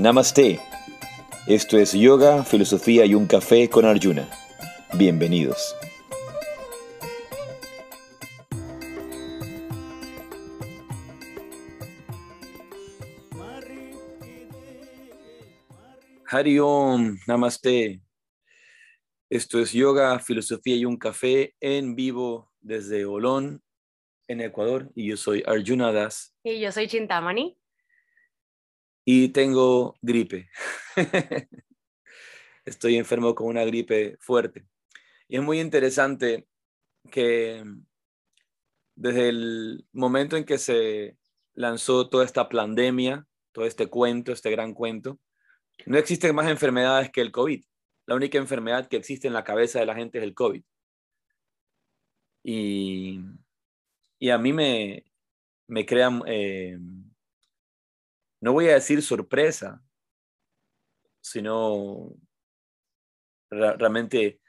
Namaste. Esto es Yoga, Filosofía y un Café con Arjuna. Bienvenidos. Hari Om, Namaste. Esto es Yoga, Filosofía y un Café en vivo desde Olón, en Ecuador. Y yo soy Arjuna Das. Y yo soy Chintamani. Y tengo gripe. Estoy enfermo con una gripe fuerte. Y es muy interesante que desde el momento en que se lanzó toda esta pandemia, todo este cuento, este gran cuento, no existen más enfermedades que el COVID. La única enfermedad que existe en la cabeza de la gente es el COVID. Y, y a mí me, me crea, eh, no voy a decir sorpresa, sino realmente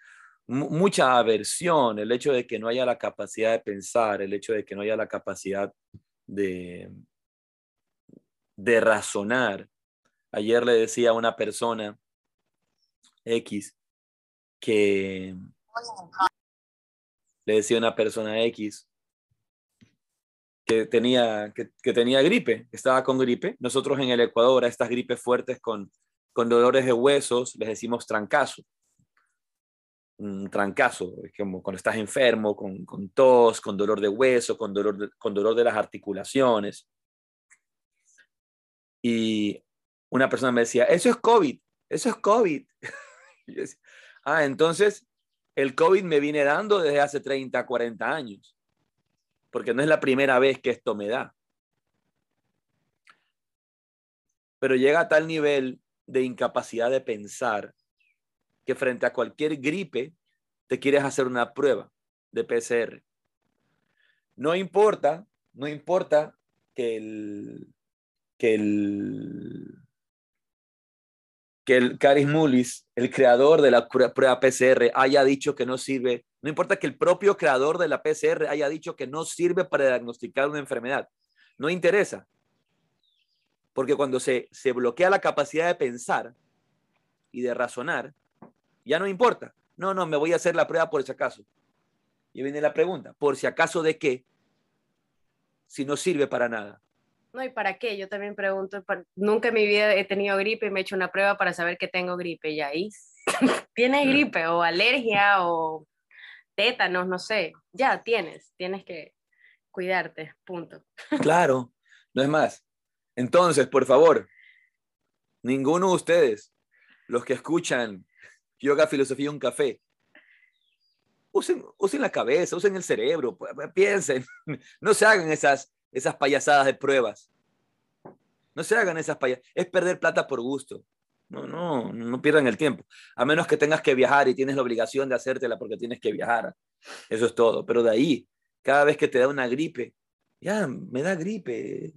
mucha aversión, el hecho de que no haya la capacidad de pensar, el hecho de que no haya la capacidad de, razonar. Ayer le decía a una persona X que le decía a una persona X que tenía, que, tenía gripe, estaba con gripe. Nosotros en el Ecuador a estas gripes fuertes con, con dolores de huesos les decimos trancazo. Un trancazo, es como cuando estás enfermo, con, con tos, con dolor de hueso, con dolor de, con dolor de las articulaciones. Y una persona me decía, eso es COVID, eso es COVID. ah, entonces el COVID me viene dando desde hace 30, 40 años, porque no es la primera vez que esto me da. Pero llega a tal nivel de incapacidad de pensar que frente a cualquier gripe te quieres hacer una prueba de PCR. No importa, no importa que el, que el que el Caris Mullis, el creador de la prueba PCR, haya dicho que no sirve, no importa que el propio creador de la PCR haya dicho que no sirve para diagnosticar una enfermedad, no interesa. Porque cuando se, se bloquea la capacidad de pensar y de razonar, ya no importa. No, no, me voy a hacer la prueba por si acaso. Y viene la pregunta, ¿por si acaso de qué? Si no sirve para nada. No, ¿y para qué? Yo también pregunto, nunca en mi vida he tenido gripe y me he hecho una prueba para saber que tengo gripe y ahí tienes gripe o alergia o tétanos, no sé, ya tienes, tienes que cuidarte, punto. Claro, no es más. Entonces, por favor, ninguno de ustedes, los que escuchan Yoga, Filosofía, un café, usen, usen la cabeza, usen el cerebro, piensen, no se hagan esas esas payasadas de pruebas. No se hagan esas payasadas. Es perder plata por gusto. No, no, no pierdan el tiempo. A menos que tengas que viajar y tienes la obligación de hacértela porque tienes que viajar. Eso es todo. Pero de ahí, cada vez que te da una gripe, ya, me da gripe.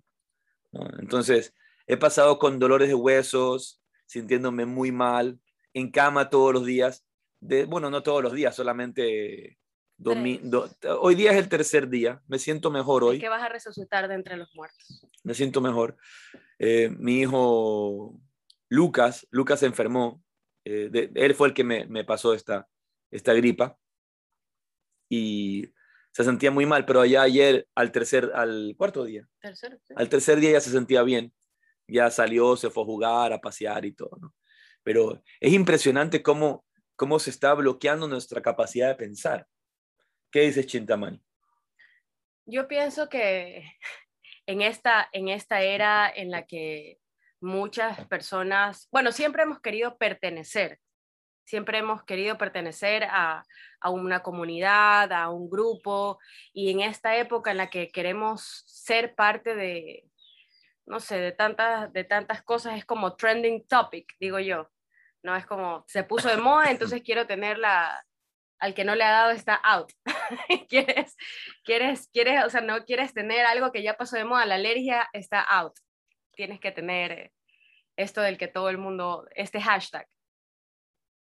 Entonces, he pasado con dolores de huesos, sintiéndome muy mal, en cama todos los días. De, bueno, no todos los días, solamente hoy día es el tercer día, me siento mejor hoy. ¿Qué vas a resucitar de entre los muertos? Me siento mejor. Eh, mi hijo Lucas, Lucas se enfermó, eh, él fue el que me, pasó esta, esta gripa y se sentía muy mal, pero allá ayer al tercer, al cuarto día, al tercer día ya se sentía bien, ya salió, se fue a jugar, a pasear y todo, ¿no? Pero es impresionante cómo, cómo se está bloqueando nuestra capacidad de pensar. ¿Qué dices, Chintamani? Yo pienso que en esta, en esta era en la que muchas personas, bueno, siempre hemos querido pertenecer, siempre hemos querido pertenecer a, a, una comunidad, a un grupo, y en esta época en la que queremos ser parte de, no sé, de tantas, de tantas cosas, es como trending topic, digo yo, ¿no? Es como, se puso de moda, entonces quiero tener la, al que no le ha dado está out. quieres, quieres, quieres, o sea, no quieres tener algo que ya pasó de moda, la alergia está out. Tienes que tener esto del que todo el mundo, este hashtag,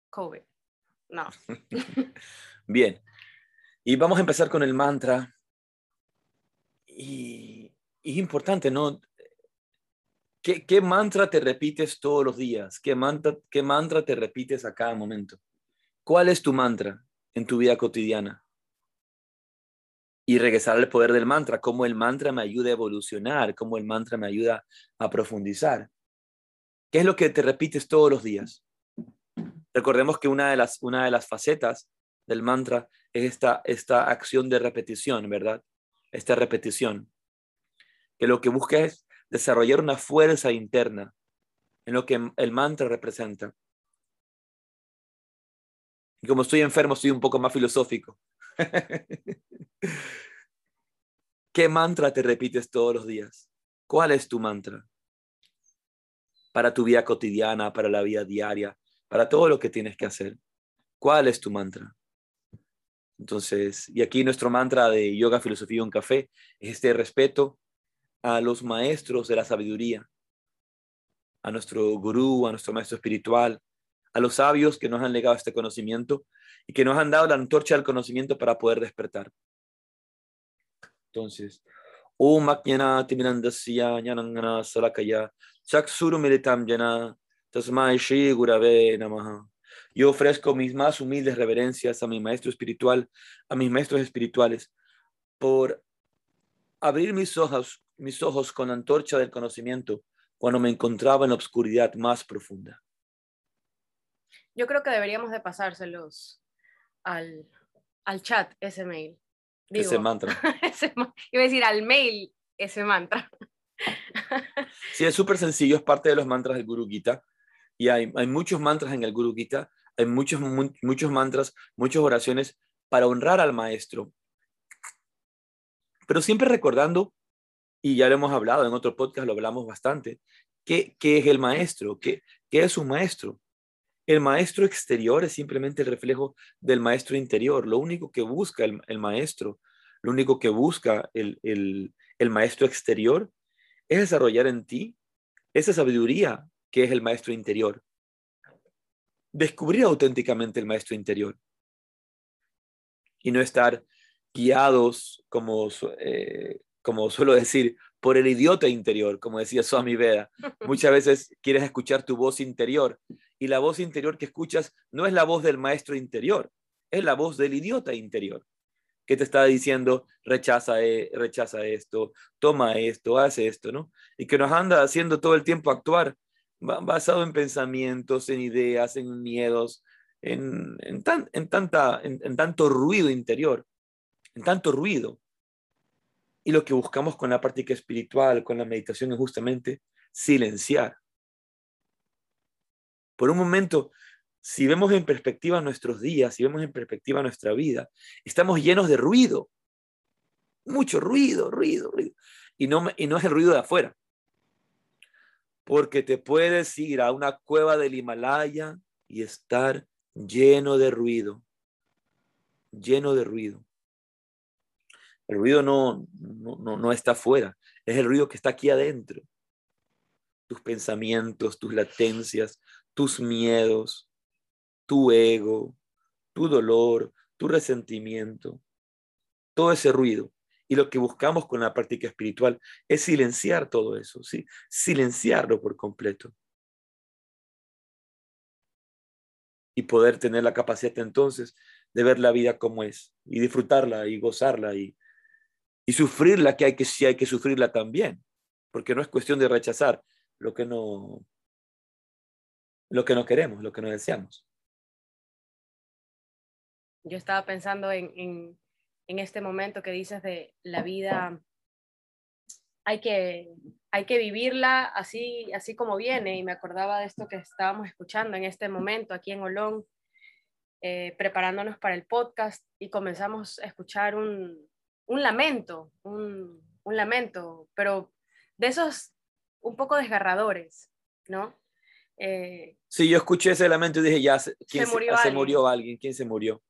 COVID. No. Bien. Y vamos a empezar con el mantra. Y, es importante, ¿no? ¿Qué, ¿Qué, mantra te repites todos los días? ¿Qué mantra, ¿Qué mantra te repites a cada momento? ¿Cuál es tu mantra en tu vida cotidiana? Y regresar al poder del mantra, cómo el mantra me ayuda a evolucionar, cómo el mantra me ayuda a profundizar. ¿Qué es lo que te repites todos los días? Recordemos que una de las, una de las facetas del mantra es esta, esta acción de repetición, ¿verdad? Esta repetición. Que lo que busca es desarrollar una fuerza interna en lo que el mantra representa. Y como estoy enfermo, estoy un poco más filosófico. ¿Qué mantra te repites todos los días? ¿Cuál es tu mantra? Para tu vida cotidiana, para la vida diaria, para todo lo que tienes que hacer. ¿Cuál es tu mantra? Entonces, y aquí nuestro mantra de yoga, filosofía y un café es este respeto a los maestros de la sabiduría, a nuestro gurú, a nuestro maestro espiritual, a los sabios que nos han legado este conocimiento y que nos han dado la antorcha del conocimiento para poder despertar. Entonces, Om Mirandasya Nyanangana Salakaya Militam Tasmai Shri Gurave. Yo ofrezco mis más humildes reverencias a mi maestro espiritual, a mis maestros espirituales, por abrir mis ojos, mis ojos con la antorcha del conocimiento cuando me encontraba en la oscuridad más profunda. Yo creo que deberíamos de pasárselos al, al chat, ese mail. ese mantra. iba a decir al mail ese mantra. sí, es súper sencillo, es parte de los mantras del Guru Gita. Y hay, hay muchos mantras en el Guru Gita, hay muchos, muchos mantras, muchas oraciones para honrar al maestro. Pero siempre recordando, y ya lo hemos hablado en otro podcast, lo hablamos bastante, ¿qué, qué es el maestro? ¿Qué, ¿Qué es un maestro? El maestro exterior es simplemente el reflejo del maestro interior. Lo único que busca el, maestro, lo único que busca el, maestro exterior es desarrollar en ti esa sabiduría que es el maestro interior. Descubrir auténticamente el maestro interior y no estar guiados, como, eh, como suelo decir, por el idiota interior, como decía Swami Veda. Muchas veces quieres escuchar tu voz interior y la voz interior que escuchas no es la voz del maestro interior, es la voz del idiota interior que te está diciendo rechaza, e, rechaza esto, toma esto, haz esto, ¿no? Y que nos anda haciendo todo el tiempo actuar basado en pensamientos, en ideas, en miedos, en, en, en, tanta, en tanto ruido interior, en tanto ruido. Y lo que buscamos con la práctica espiritual, con la meditación, es justamente silenciar. Por un momento, si vemos en perspectiva nuestros días, si vemos en perspectiva nuestra vida, estamos llenos de ruido. Mucho ruido, ruido, ruido. Y no, y no es el ruido de afuera. Porque te puedes ir a una cueva del Himalaya y estar lleno de ruido. Lleno de ruido. El ruido no, no, está afuera, es el ruido que está aquí adentro. Tus pensamientos, tus latencias, tus miedos, tu ego, tu dolor, tu resentimiento, todo ese ruido. Y lo que buscamos con la práctica espiritual es silenciar todo eso, ¿sí? silenciarlo por completo. Y poder tener la capacidad entonces de ver la vida como es y disfrutarla y gozarla y, y sufrirla, que hay que sí hay que sufrirla también, porque no es cuestión de rechazar lo que no lo que no queremos, lo que no deseamos. Yo estaba pensando en, en, este momento que dices de la vida, hay que, hay que vivirla así, así como viene, y me acordaba de esto que estábamos escuchando en este momento aquí en Olón, eh, preparándonos para el podcast, y comenzamos a escuchar un, un lamento, un, lamento, pero de esos un poco desgarradores, ¿no? Eh, sí, yo escuché ese lamento y dije, ya, ¿quién se, murió, se, murió alguien? ¿Quién se murió?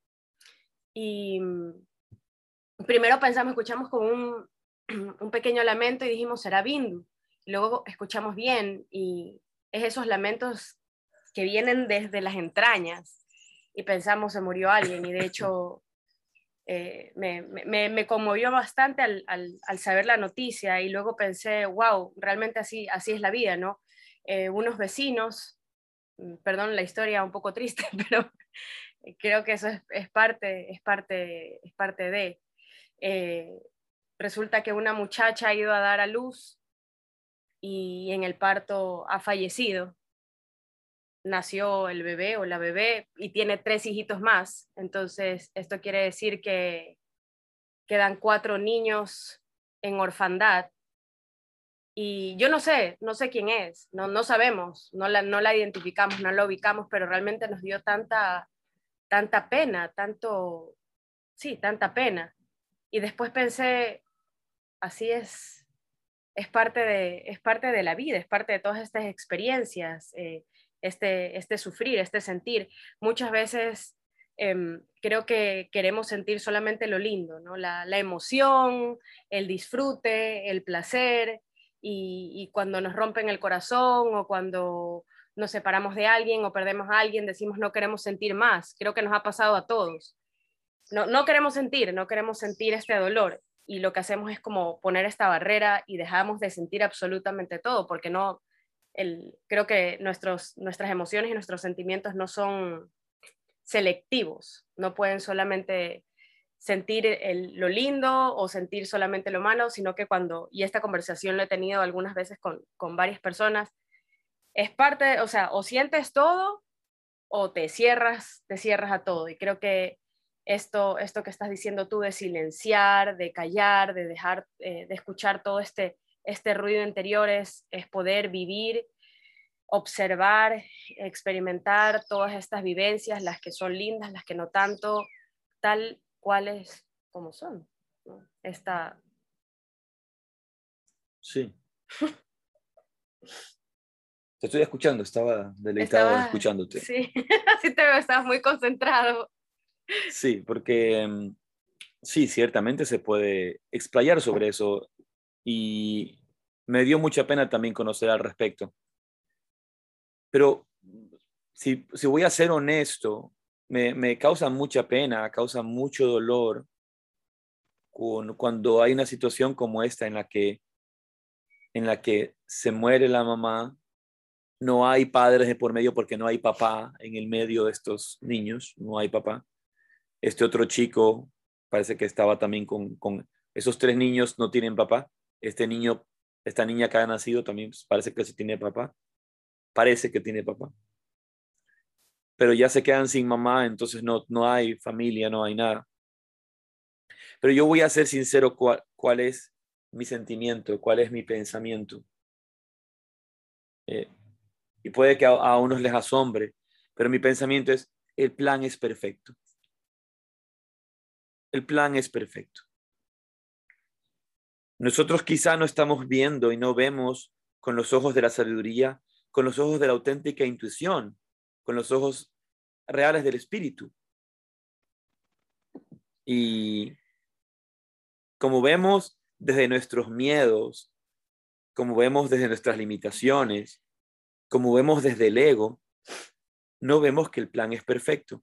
Y primero pensamos, escuchamos como un, un pequeño lamento y dijimos, será Bindu. luego escuchamos bien y es esos lamentos que vienen desde las entrañas y pensamos, se murió alguien y de hecho eh, me, conmovió bastante al, saber la noticia y luego pensé, wow, realmente así, así es la vida, ¿no? Eh, unos vecinos, mm, perdón la historia un poco triste, pero creo que eso es, es parte, es, parte, es parte de... Eh, resulta que una muchacha ha ido a dar a luz y en el parto ha fallecido nació el bebé o la bebé y tiene tres hijitos más. Entonces, esto quiere decir que quedan cuatro niños en orfandad. Y yo no sé, no sé quién es, no, no sabemos, no la, no la identificamos, no la ubicamos, pero realmente nos dio tanta, tanta pena, tanto, sí, tanta pena. Y después pensé, así es, es parte de, es parte de la vida, es parte de todas estas experiencias. Eh, este, este sufrir, este sentir. Muchas veces em, creo que queremos sentir solamente lo lindo, ¿no? la, emoción, el disfrute, el placer, y, cuando nos rompen el corazón o cuando nos separamos de alguien o perdemos a alguien, decimos no queremos sentir más. Creo que nos ha pasado a todos. No, no queremos sentir, no queremos sentir este dolor y lo que hacemos es como poner esta barrera y dejamos de sentir absolutamente todo porque no, creo que nuestros, nuestras emociones y nuestros sentimientos no son selectivos, no pueden solamente sentir lo lindo o sentir solamente lo malo, sino que cuando, y esta conversación lo he tenido algunas veces con, con varias personas, es parte, o sea, o sientes todo o te cierras, te cierras a todo. Y creo que esto, esto que estás diciendo tú de silenciar, de callar, de dejar, eh, de escuchar todo este este ruido interior es, poder vivir, observar, experimentar todas estas vivencias, las que son lindas, las que no tanto, tal cuales como son. Esta... Sí. Te estoy escuchando, estaba deleitado escuchándote. Sí, así te veo, estabas muy concentrado. Sí, porque mm, sí, ciertamente se puede explayar sobre eso y me dio mucha pena también conocer al respecto. Pero si, voy a ser honesto, me, causa mucha pena, causa mucho dolor cuando hay una situación como esta en la que en la que se muere la mamá, no hay padres de por medio porque no hay papá en el medio de estos niños, no hay papá. Este otro chico parece que estaba también con, con esos tres niños no tienen papá. Este niño esta niña que ha nacido también pues, parece que sí tiene papá. Parece que tiene papá. Pero ya se quedan sin mamá, entonces no, no hay familia, no hay nada. Pero yo voy a ser sincero cuál, cuál es mi sentimiento, cuál es mi pensamiento. Eh, y puede que a, a unos les asombre, pero mi pensamiento es, el plan es perfecto. El plan es perfecto. Nosotros quizá no estamos viendo y no vemos con los ojos de la sabiduría, con los ojos de la auténtica intuición, con los ojos reales del espíritu. Y como vemos desde nuestros miedos, como vemos desde nuestras limitaciones, como vemos desde el ego, no vemos que el plan es perfecto.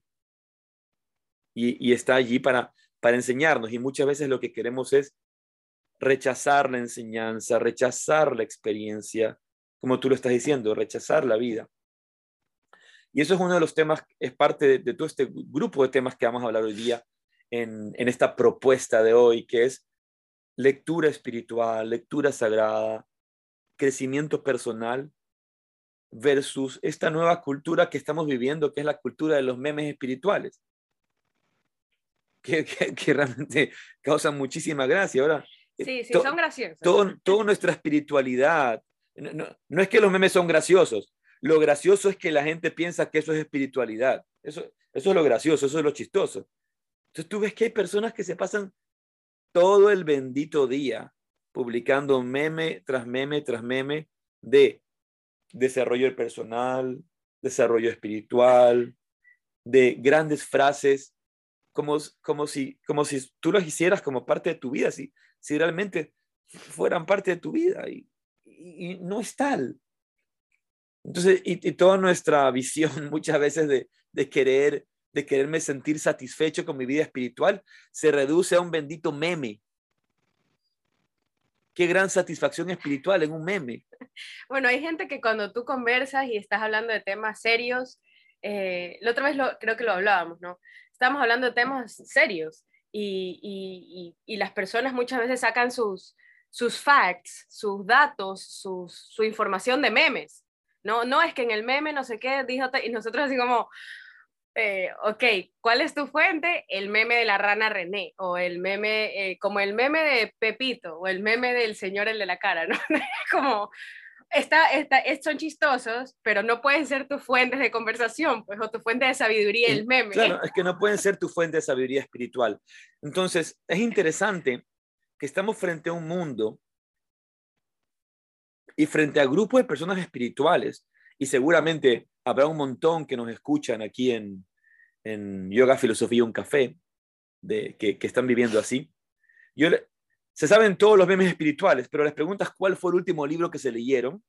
Y, está allí para, para enseñarnos. Y muchas veces lo que queremos es rechazar la enseñanza, rechazar la experiencia, como tú lo estás diciendo, rechazar la vida. Y eso es uno de los temas, es parte de, todo este grupo de temas que vamos a hablar hoy día en, en esta propuesta de hoy, que es lectura espiritual, lectura sagrada, crecimiento personal versus esta nueva cultura que estamos viviendo, que es la cultura de los memes espirituales, que, que, realmente causan muchísima gracia. Ahora, eh, sí, sí, son graciosos. toda nuestra espiritualidad. No, es que los memes son graciosos. Lo gracioso es que la gente piensa que eso es espiritualidad. Eso, eso es lo gracioso, eso es lo chistoso. Entonces tú ves que hay personas que se pasan todo el bendito día publicando meme tras meme tras meme de desarrollo personal, desarrollo espiritual, de grandes frases, como, como, si, como si tú las hicieras como parte de tu vida. Si, si realmente fueran parte de tu vida y, no es tal. Entonces, y, toda nuestra visión muchas veces de, querer de quererme sentir satisfecho con mi vida espiritual se reduce a un bendito meme. Qué gran satisfacción espiritual en un meme. Bueno, hay gente que cuando tú conversas y estás hablando de temas serios, eh, la otra vez lo, creo que lo hablábamos, ¿no? Estamos hablando de temas serios y, y, las personas muchas veces sacan sus, sus facts, sus datos, su información de memes. No, no es que en el meme no sé qué dijo, y nosotros así como, eh, ok, ¿cuál es tu fuente? El meme de la rana René, o el meme, eh, como el meme de Pepito, o el meme del señor el de la cara, ¿no? como, está, está, son chistosos, pero no pueden ser tus fuentes de conversación, pues, o tu fuente de sabiduría, el meme. Claro, es que no pueden ser tu fuente de sabiduría espiritual. Entonces, es interesante que estamos frente a un mundo y frente a grupos de personas espirituales, y seguramente habrá un montón que nos escuchan aquí en, en Yoga, Filosofía, un café, de, que, que están viviendo así. Yo se saben todos los memes espirituales, pero les preguntas cuál fue el último libro que se leyeron.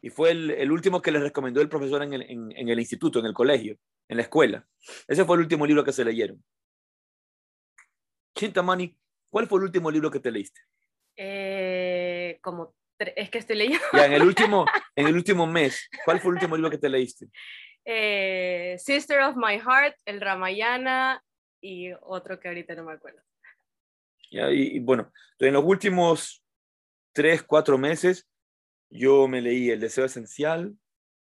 Y fue el, el último que les recomendó el profesor en el, en, en el instituto, en el colegio, en la escuela. Ese fue el último libro que se leyeron. Chintamani, ¿cuál fue el último libro que te leíste? Eh, como es que estoy leyendo. Ya, en el último, en el último mes, ¿cuál fue el último libro que te leíste? Eh, Sister of My Heart, el Ramayana y otro que ahorita no me acuerdo. Ya, y, bueno, en los últimos tres, cuatro meses, yo me leí El Deseo Esencial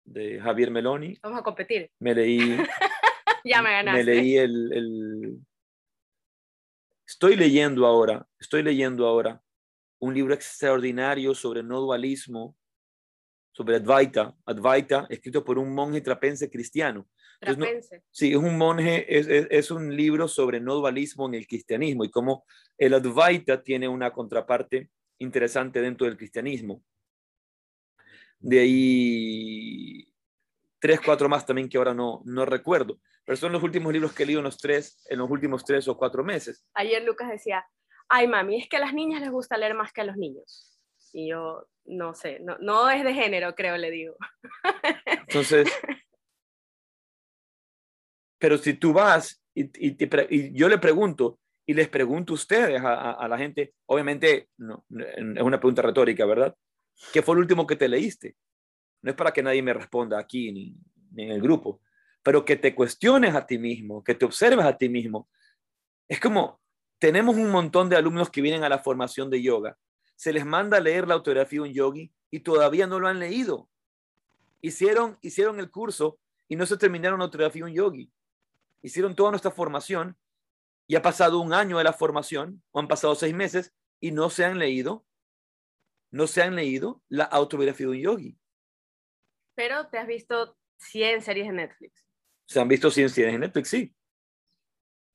de Javier Meloni. Vamos a competir. Me leí. ya me ganaste. Me leí el, el. Estoy leyendo ahora, estoy leyendo ahora un libro extraordinario sobre no dualismo, sobre Advaita, Advaita, escrito por un monje trapense cristiano. Trapense. sí, es un monje, es, es, es, un libro sobre no dualismo en el cristianismo y cómo el Advaita tiene una contraparte interesante dentro del cristianismo. De ahí tres, cuatro más también que ahora no, no recuerdo, pero son los últimos libros que he leído en los, tres, en los últimos tres o cuatro meses. Ayer Lucas decía, ay mami, es que a las niñas les gusta leer más que a los niños. Y yo, no sé, no, no es de género, creo, le digo. Entonces, pero si tú vas y, yo le pregunto, y les pregunto a ustedes, a, la gente, obviamente no, es una pregunta retórica, ¿verdad? ¿Qué fue el último que te leíste? No es para que nadie me responda aquí ni, ni en el grupo, pero que te cuestiones a ti mismo, que te observes a ti mismo. Es como, tenemos un montón de alumnos que vienen a la formación de yoga. Se les manda a leer la autografía de un yogi y todavía no lo han leído. Hicieron, hicieron el curso y no se terminaron la autografía de un yogi. Hicieron toda nuestra formación y ha pasado un año de la formación o han pasado seis meses y no se han leído, no se han leído la autobiografía de un yogi. Pero te has visto 100 series de Netflix. Se han visto 100 series de Netflix, sí.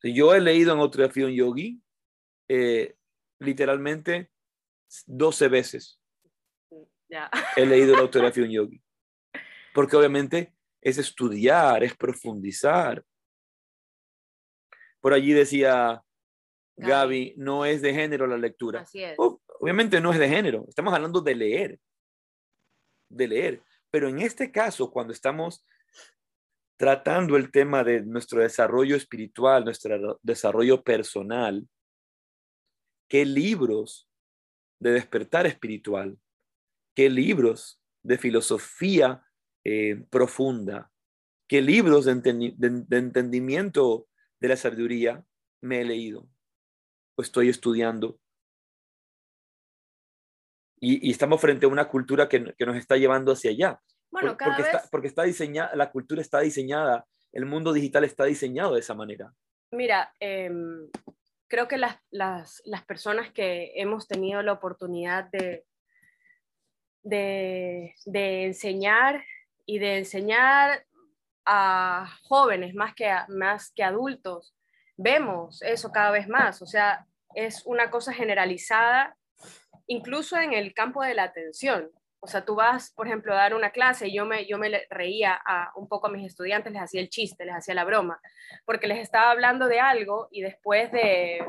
Yo he leído en autografía un yogi eh, literalmente 12 veces. He leído la autografía un yogi. Porque obviamente es estudiar, es profundizar. Por allí decía Gaby, no es de género la lectura. Así es. Oh, obviamente no es de género. Estamos hablando de leer. De leer. Pero en este caso, cuando estamos tratando el tema de nuestro desarrollo espiritual, nuestro desarrollo personal, qué libros de despertar espiritual, qué libros de filosofía eh, profunda, qué libros de, entendi de, de, entendimiento de la sabiduría me he leído o estoy estudiando. Y, y estamos frente a una cultura que, que nos está llevando hacia allá. Bueno, cada porque, vez... está, porque está diseñada, la cultura está diseñada, el mundo digital está diseñado de esa manera. Mira, eh, creo que las, las, las, personas que hemos tenido la oportunidad de, de, de, enseñar y de enseñar a jóvenes más que, a, más que adultos, vemos eso cada vez más. O sea, es una cosa generalizada, incluso en el campo de la atención. O sea, tú vas, por ejemplo, a dar una clase y yo me, yo me reía a, un poco a mis estudiantes, les hacía el chiste, les hacía la broma, porque les estaba hablando de algo y después de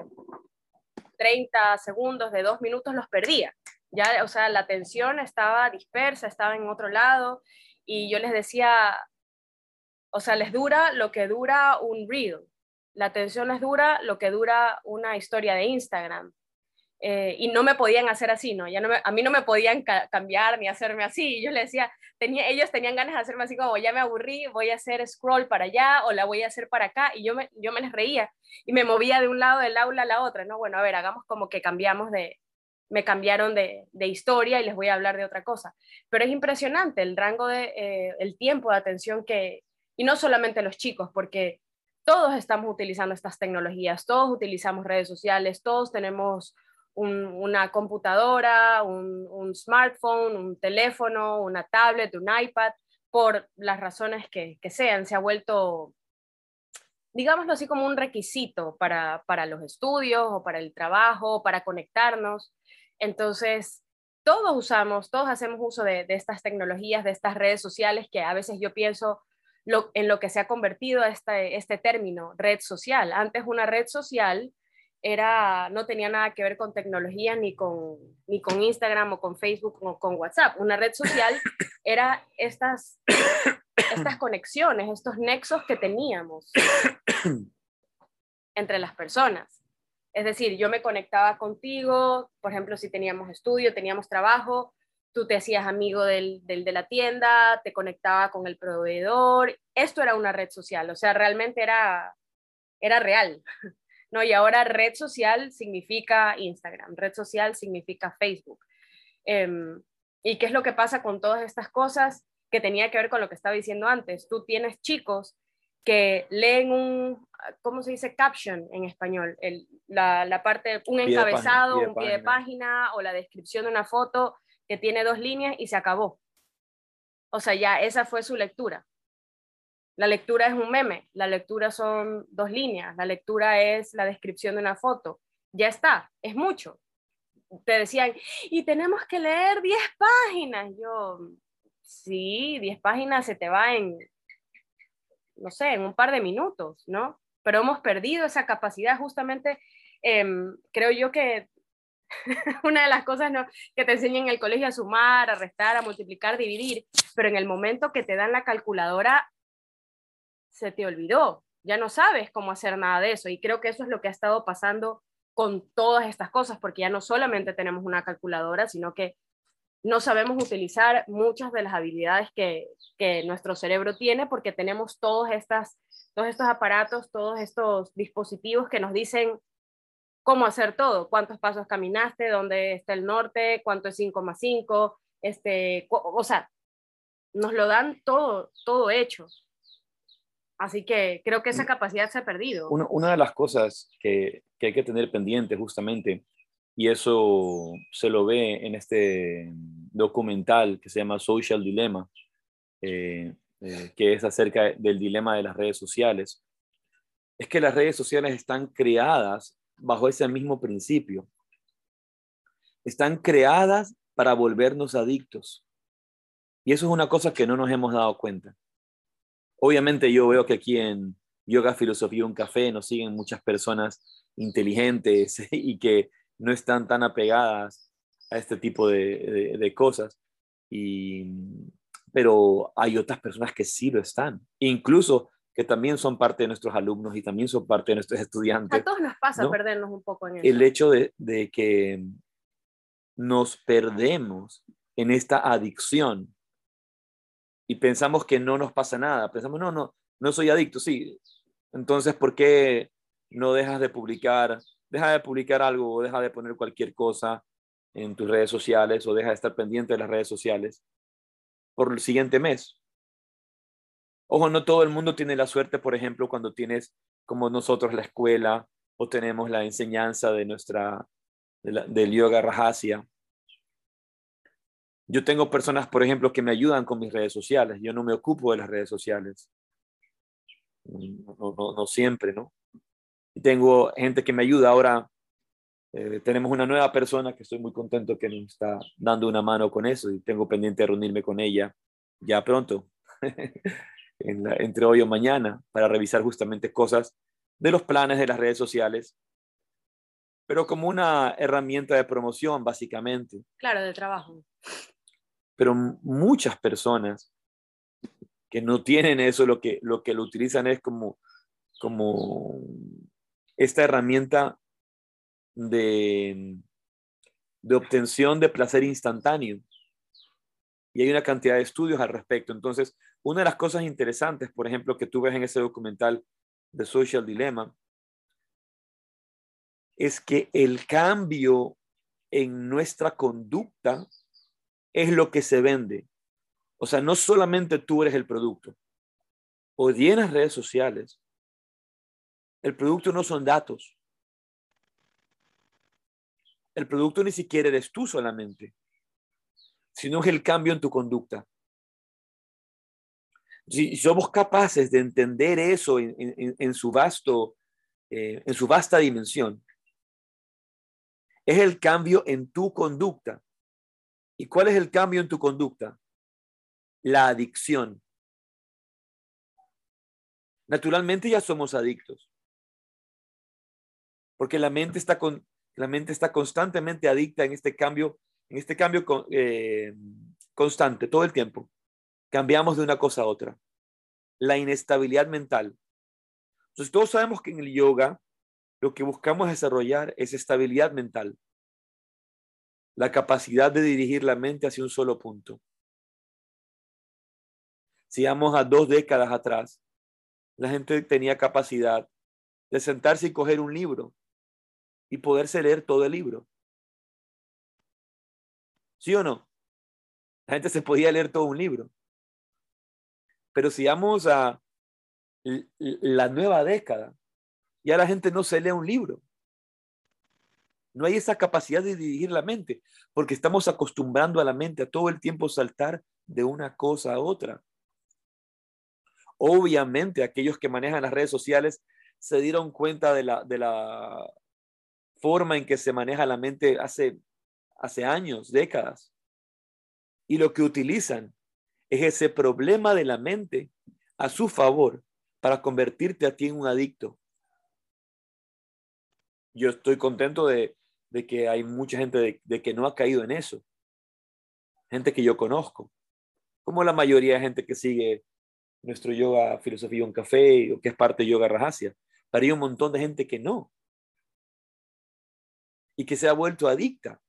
30 segundos, de dos minutos, los perdía. Ya, o sea, la atención estaba dispersa, estaba en otro lado y yo les decía, O sea, les dura lo que dura un reel. La atención les dura lo que dura una historia de Instagram. Eh, y no me podían hacer así, ¿no? Ya no a mí no me podían cambiar ni hacerme así. Yo les decía, tenía, ellos tenían ganas de hacerme así como, ya me aburrí, voy a hacer scroll para allá o la voy a hacer para acá. Y yo me, yo me les reía y me movía de un lado del aula a la otra, ¿no? Bueno, a ver, hagamos como que cambiamos de, me cambiaron de, de historia y les voy a hablar de otra cosa. Pero es impresionante el rango de, eh, el tiempo de atención que, y no solamente los chicos, porque todos estamos utilizando estas tecnologías, todos utilizamos redes sociales, todos tenemos una computadora, un, smartphone, un teléfono, una tablet, un iPad, por las razones que, sean. Se ha vuelto, digámoslo así, como un requisito para, los estudios o para el trabajo, para conectarnos. Entonces, todos usamos, todos hacemos uso de, estas tecnologías, de estas redes sociales que a veces yo pienso en lo que se ha convertido este, este término, red social. Antes una red social era, no tenía nada que ver con tecnología ni con, ni con Instagram o con Facebook o con WhatsApp. Una red social era estas, estas conexiones, estos nexos que teníamos entre las personas. Es decir, yo me conectaba contigo, por ejemplo, si teníamos estudio, teníamos trabajo, tú te hacías amigo del, del, de la tienda, te conectaba con el proveedor. Esto era una red social, o sea, realmente era, era real. ¿no? Y ahora red social significa Instagram, red social significa Facebook. Em, ¿Y qué es lo que pasa con todas estas cosas que tenía que ver con lo que estaba diciendo antes? Tú tienes chicos que leen un, ¿cómo se dice? Caption en español, la, la, parte, un encabezado, un pie de página o la descripción de una foto que tiene dos líneas y se acabó. O sea, ya esa fue su lectura. La lectura es un meme, la lectura son dos líneas, la lectura es la descripción de una foto. Ya está, es mucho. Te decían, y tenemos que leer 10 páginas. Yo, sí, 10 páginas se te va en, no sé, en un par de minutos, ¿no? Pero hemos perdido esa capacidad justamente, em, creo yo que una de las cosas que te enseñan en el colegio a sumar, a restar, a multiplicar, dividir, pero en el momento que te dan la calculadora, se te olvidó, ya no sabes cómo hacer nada de eso. Y creo que eso es lo que ha estado pasando con todas estas cosas, porque ya no solamente tenemos una calculadora, sino que no sabemos utilizar muchas de las habilidades que, nuestro cerebro tiene, porque tenemos todos, estas, todos estos aparatos, todos estos dispositivos que nos dicen cómo hacer todo, cuántos pasos caminaste, dónde está el norte, cuánto es 5 más 5, este, o sea, nos lo dan todo, todo hecho. Así que creo que esa mm. capacidad se ha perdido. Una, de las cosas que, hay que tener pendiente justamente, y eso se lo ve en este documental que se llama Social Dilemma, eh, eh, que es acerca del dilema de las redes sociales, es que las redes sociales están creadas bajo ese mismo principio. Están creadas para volvernos adictos. Y eso es una cosa que no nos hemos dado cuenta. Obviamente yo veo que aquí en Yoga Filosofía Un Café nos siguen muchas personas inteligentes y que no están tan apegadas a este tipo de, cosas. pero hay otras personas que sí lo están, incluso que también son parte de nuestros alumnos y también son parte de nuestros estudiantes. A todos nos pasa perdernos un poco en eso. El hecho de, de que nos perdemos en esta adicción y pensamos que no nos pasa nada. Pensamos, no, no, no soy adicto, sí. Entonces, ¿por qué no dejas de publicar? Deja de publicar algo o deja de poner cualquier cosa en tus redes sociales o deja de estar pendiente de las redes sociales por el siguiente mes. Ojo, no todo el mundo tiene la suerte, por ejemplo, cuando tienes como nosotros la escuela o tenemos la enseñanza de nuestra, del yoga rajasya, yo tengo personas, por ejemplo, que me ayudan con mis redes sociales. Yo no me ocupo de las redes sociales. No, siempre, ¿no? Y tengo gente que me ayuda. Ahora eh, tenemos una nueva persona que estoy muy contento que nos está dando una mano con eso y tengo pendiente de reunirme con ella ya pronto, entre hoy o mañana, para revisar justamente cosas de los planes de las redes sociales, pero como una herramienta de promoción, básicamente. Claro, de trabajo pero muchas personas que no tienen eso, lo que lo, que lo utilizan es como, como esta herramienta de, de obtención de placer instantáneo. Y hay una cantidad de estudios al respecto. Entonces, una de las cosas interesantes, por ejemplo, que tú ves en ese documental de Social Dilemma, es que el cambio en nuestra conducta es lo que se vende. O sea, no solamente tú eres el producto. En las redes sociales, el producto no son datos. El producto ni siquiera eres tú solamente, sino es el cambio en tu conducta. Si somos capaces de entender eso en, su vasto, eh, en su vasta dimensión, es el cambio en tu conducta. ¿Y cuál es el cambio en tu conducta? La adicción. Naturalmente ya somos adictos. Porque la mente está, con, la mente está constantemente adicta en este cambio, en este cambio eh, constante, todo el tiempo. Cambiamos de una cosa a otra. La inestabilidad mental. Entonces todos sabemos que en el yoga lo que buscamos desarrollar es estabilidad mental, la capacidad de dirigir la mente hacia un solo punto. Si vamos a dos décadas atrás, la gente tenía capacidad de sentarse y coger un libro y poderse leer todo el libro. ¿Sí o no? La gente se podía leer todo un libro. Pero si vamos a la nueva década, ya la gente no se lee un libro. No hay esa capacidad de dirigir la mente, porque estamos acostumbrando a la mente a todo el tiempo saltar de una cosa a otra. Obviamente, aquellos que manejan las redes sociales se dieron cuenta de la, de la forma en que se maneja la mente hace, hace años, décadas. Y lo que utilizan es ese problema de la mente a su favor para convertirte a ti en un adicto yo estoy contento de, que hay mucha gente de, que no ha caído en eso. Gente que yo conozco, como la mayoría de gente que sigue nuestro yoga filosofía un café o que es parte de yoga rajasia. Pero hay un montón de gente que no. Y que se ha vuelto adicta.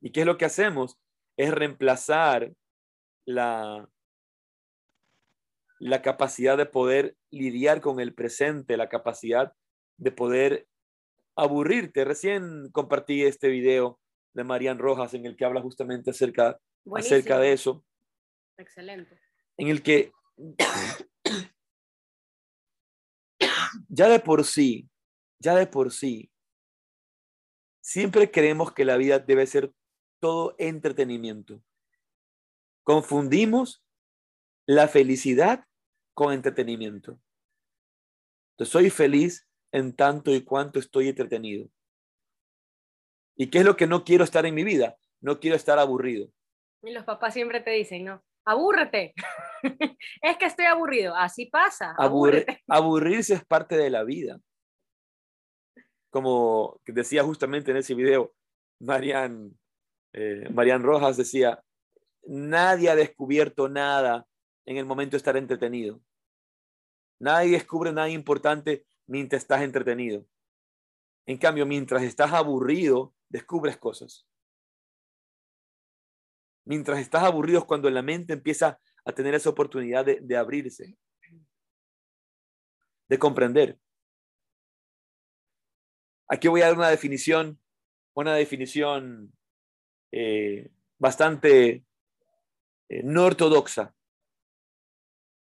¿Y qué es lo que hacemos? Es reemplazar la, la capacidad de poder lidiar con el presente, la capacidad de poder aburrirte. Recién compartí este video de Marian Rojas en el que habla justamente acerca, acerca de eso. Excelente. En el que ya de por sí, ya de por sí, siempre creemos que la vida debe ser todo entretenimiento. Confundimos la felicidad con entretenimiento. Entonces, soy feliz en tanto y cuanto estoy entretenido. ¿Y qué es lo que no quiero estar en mi vida? No quiero estar aburrido. Y los papás siempre te dicen, no, abúrrete. es que estoy aburrido. Así pasa. aburrirse es parte de la vida. Como decía justamente en ese video, Marian, eh, Marian Rojas decía, nadie ha descubierto nada en el momento de estar entretenido. Nadie descubre nada importante mientras estás entretenido. En cambio, mientras estás aburrido, descubres cosas. Mientras estás aburrido es cuando la mente empieza a tener esa oportunidad de, abrirse, de comprender. Aquí voy a dar una definición, una definición eh, bastante eh, no ortodoxa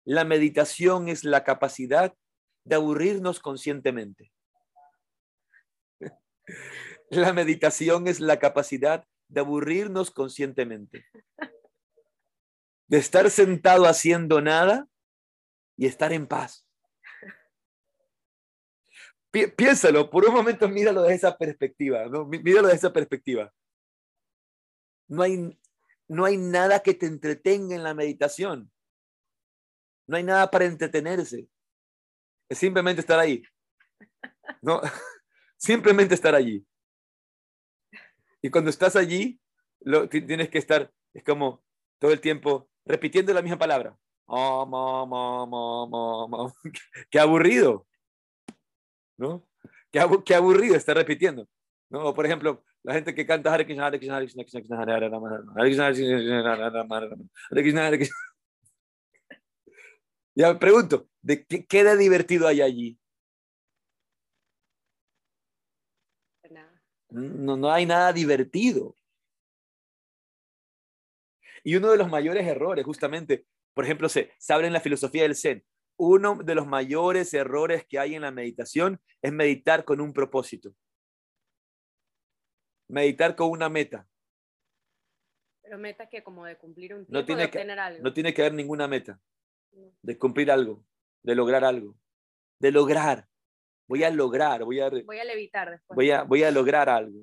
la meditación es la capacidad de aburrirnos conscientemente. La meditación es la capacidad de aburrirnos conscientemente. De estar sentado haciendo nada y estar en paz. piénsalo, por un momento míralo de esa perspectiva, míralo de esa perspectiva. No hay, no hay nada que te entretenga en la meditación. No hay nada para entretenerse. Es simplemente estar ahí. No, simplemente estar allí. Y cuando estás allí, lo, tienes que estar, es como todo el tiempo repitiendo la misma palabra. Qué aburrido. ¿No? Qué aburrido estar repitiendo. ¿No? Por ejemplo, la gente que canta Hare Krishna, Hare Krishna, Hare Krishna, Krishna Hare Hare, Hare Krishna, Hare Krishna, Hare Krishna, Hare Krishna. Ya me pregunto, ¿de qué, de divertido hay allí? No, no hay nada divertido. Y uno de los mayores errores, justamente, por ejemplo, se, se habla en la filosofía del Zen, uno de los mayores errores que hay en la meditación es meditar con un propósito. Meditar con una meta. Pero meta que como de cumplir un tiempo, No tiene, de que, algo. no tiene que haber ninguna meta. De cumplir algo, de lograr algo. De lograr. Voy a lograr, voy a, Voy a levitar después. voy a, voy a lograr algo.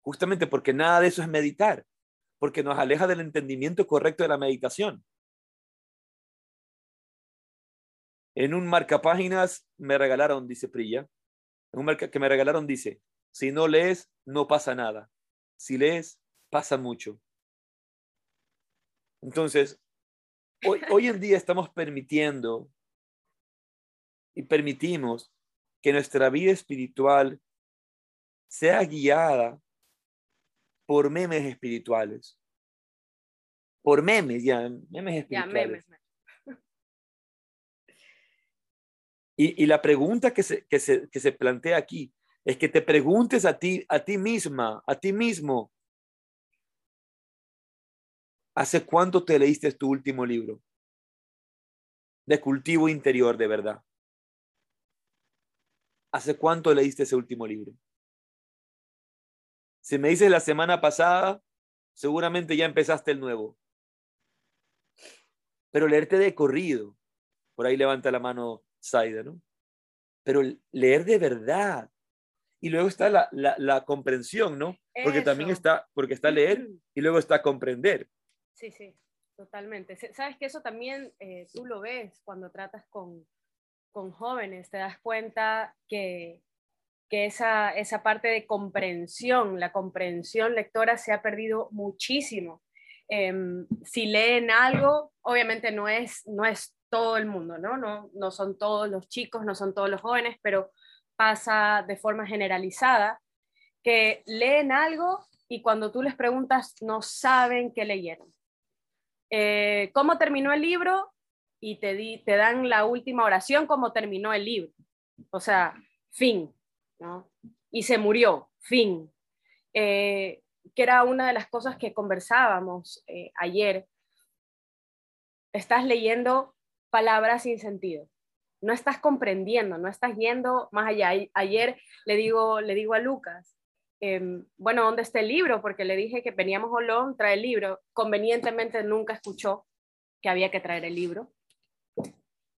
Justamente porque nada de eso es meditar, porque nos aleja del entendimiento correcto de la meditación. En un marcapáginas me regalaron, dice Prilla, en un marca que me regalaron dice, si no lees, no pasa nada. Si lees, pasa mucho. Entonces, hoy, hoy en día estamos permitiendo y permitimos que nuestra vida espiritual sea guiada por memes espirituales. Por memes, ya, memes Ya, espirituales. memes. memes. Y, y la pregunta que se, que, se, que se plantea aquí es que te preguntes a ti, a ti misma, a ti mismo, ¿hace cuánto te leíste tu último libro? De cultivo interior, de verdad. ¿Hace cuánto leíste ese último libro? Si me dices la semana pasada, seguramente ya empezaste el nuevo. Pero leerte de corrido, por ahí levanta la mano Saida, ¿no? Pero leer de verdad. Y luego está la, la, la comprensión, ¿no? Porque también está, porque está leer y luego está comprender. Sí, sí, totalmente. Sabes que eso también eh, tú lo ves cuando tratas con, con jóvenes, te das cuenta que, que esa, esa parte de comprensión, la comprensión lectora se ha perdido muchísimo. Em, si leen algo, obviamente no es, no es todo el mundo, ¿no? ¿no? No son todos los chicos, no son todos los jóvenes, pero pasa de forma generalizada que leen algo y cuando tú les preguntas no saben qué leyeron. Eh, ¿Cómo terminó el libro? Y te, di, te dan la última oración, cómo terminó el libro. O sea, fin, ¿no? Y se murió, fin. Eh, que era una de las cosas que conversábamos eh, ayer. Estás leyendo palabras sin sentido. No estás comprendiendo, no estás yendo más allá. Ayer le digo, le digo a Lucas, em, bueno, ¿dónde está el libro? Porque le dije que veníamos Olón, trae el libro. Convenientemente nunca escuchó que había que traer el libro.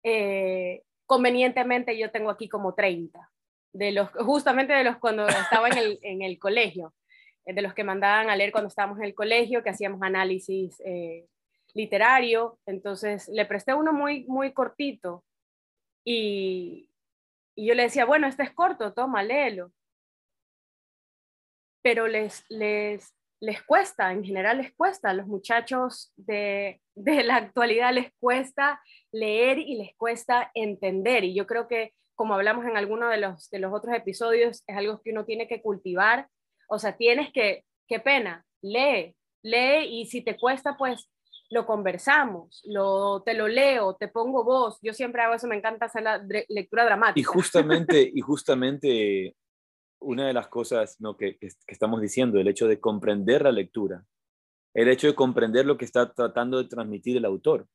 Eh, convenientemente yo tengo aquí como 30, de los, justamente de los cuando estaba en el, en el colegio, eh, de los que mandaban a leer cuando estábamos en el colegio, que hacíamos análisis eh, literario. Entonces le presté uno muy, muy cortito y, yo le decía, bueno, este es corto, toma, léelo. Pero les, les, les cuesta, en general les cuesta, a los muchachos de, de la actualidad les cuesta leer y les cuesta entender. Y yo creo que, como hablamos en alguno de los, de los otros episodios, es algo que uno tiene que cultivar. O sea, tienes que, qué pena, lee, lee y si te cuesta, pues lo conversamos, lo, te lo leo, te pongo voz. Yo siempre hago eso, me encanta hacer la lectura dramática. Y justamente, y justamente una de las cosas ¿no? que, que- que estamos diciendo, el hecho de comprender la lectura, el hecho de comprender lo que está tratando de transmitir el autor.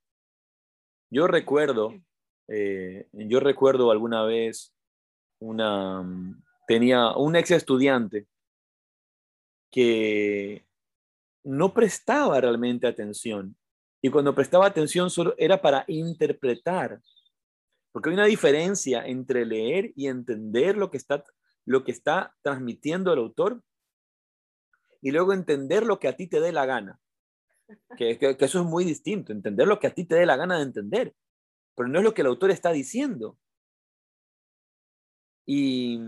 Yo recuerdo, eh, yo recuerdo alguna vez una, tenía un ex estudiante que no prestaba realmente atención. Y cuando prestaba atención solo era para interpretar. Porque hay una diferencia entre leer y entender lo que está, lo que está transmitiendo el autor y luego entender lo que a ti te dé la gana. Que, que- eso es muy distinto, entender lo que a ti te dé la gana de entender, pero no es lo que el autor está diciendo. ¿Y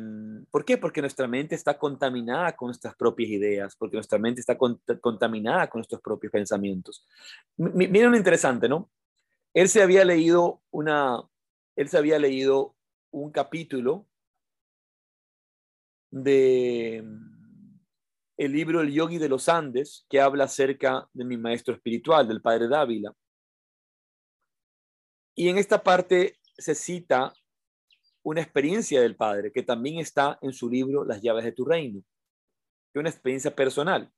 por qué? Porque nuestra mente está contaminada con nuestras propias ideas, porque nuestra mente está contaminada con nuestros propios pensamientos. miren lo interesante, ¿no? Él se había leído una, él se había leído un capítulo de el libro El Yogi de los Andes, que habla acerca de mi maestro espiritual, del padre Dávila. Y en esta parte se cita una experiencia del padre, que también está en su libro Las llaves de tu reino, es una experiencia personal.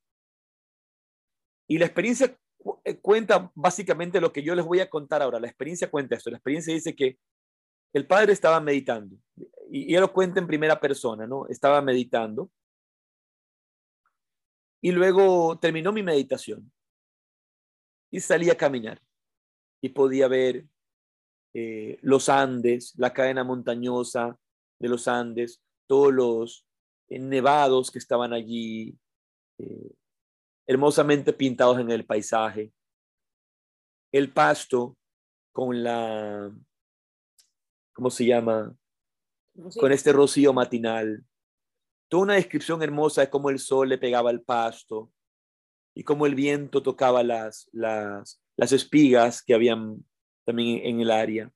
Y la experiencia eh, cuenta básicamente lo que yo les voy a contar ahora. La experiencia cuenta esto. La experiencia dice que el padre estaba meditando, y, y él lo cuenta en primera persona, ¿no? Estaba meditando y luego terminó mi meditación y salí a caminar y podía ver eh, los Andes, la cadena montañosa de los Andes, todos los eh, nevados que estaban allí, eh, hermosamente pintados en el paisaje, el pasto con la, ¿cómo se llama? Con este rocío matinal, Toda una descripción hermosa de cómo el sol le pegaba al pasto y cómo el viento tocaba las, las, las espigas que habían también en el área.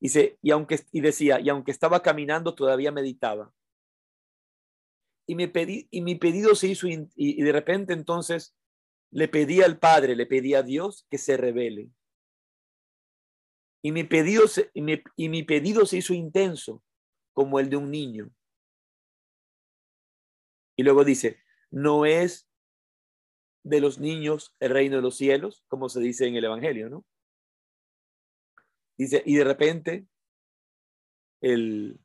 Y, y, aunque, y decía, y aunque estaba caminando, todavía meditaba. Y, me pedí, y mi pedido se hizo, y, de repente entonces le pedí al Padre, le pedí a Dios que se revele. Y mi pedido mi, y mi pedido se hizo intenso, como el de un niño. Y luego dice, no es de los niños el reino de los cielos, como se dice en el Evangelio, ¿no? Dice, y de repente el,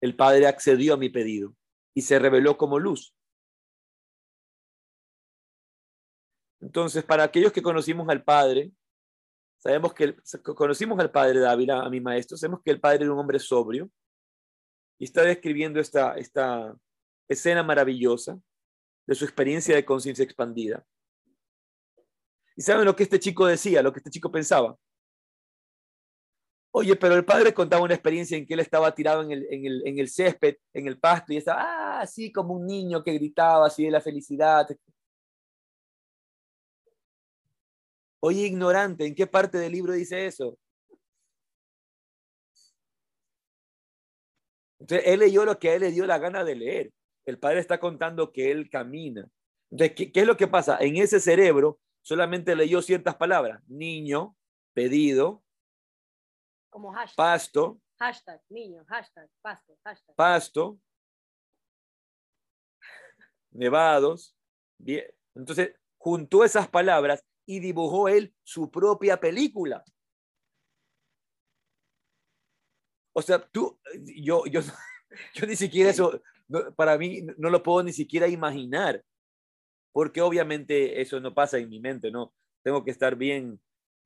el Padre accedió a mi pedido y se reveló como luz. Entonces, para aquellos que conocimos al Padre, sabemos que conocimos al Padre Dávila, a mi maestro, sabemos que el Padre era un hombre sobrio y está describiendo esta, esta, escena maravillosa de su experiencia de conciencia expandida. ¿Y saben lo que este chico decía, lo que este chico pensaba? Oye, pero el padre contaba una experiencia en que él estaba tirado en el, en el, césped, en el pasto, y estaba, ah, así como un niño que gritaba así de la felicidad. Oye, ignorante, ¿en qué parte del libro dice eso? Entonces, él leyó lo que a él le dio la gana de leer el padre está contando que él camina. Entonces, ¿qué, es lo que pasa? En ese cerebro solamente leyó ciertas palabras. Niño, pedido, como hashtag. pasto, hashtag, niño, hashtag, pasto, hashtag. pasto, nevados. Bien. Entonces, juntó esas palabras y dibujó él su propia película. O sea, tú, yo, yo, yo ni siquiera eso, para mí no lo puedo ni siquiera imaginar, porque obviamente eso no pasa en mi mente, ¿no? Tengo que estar bien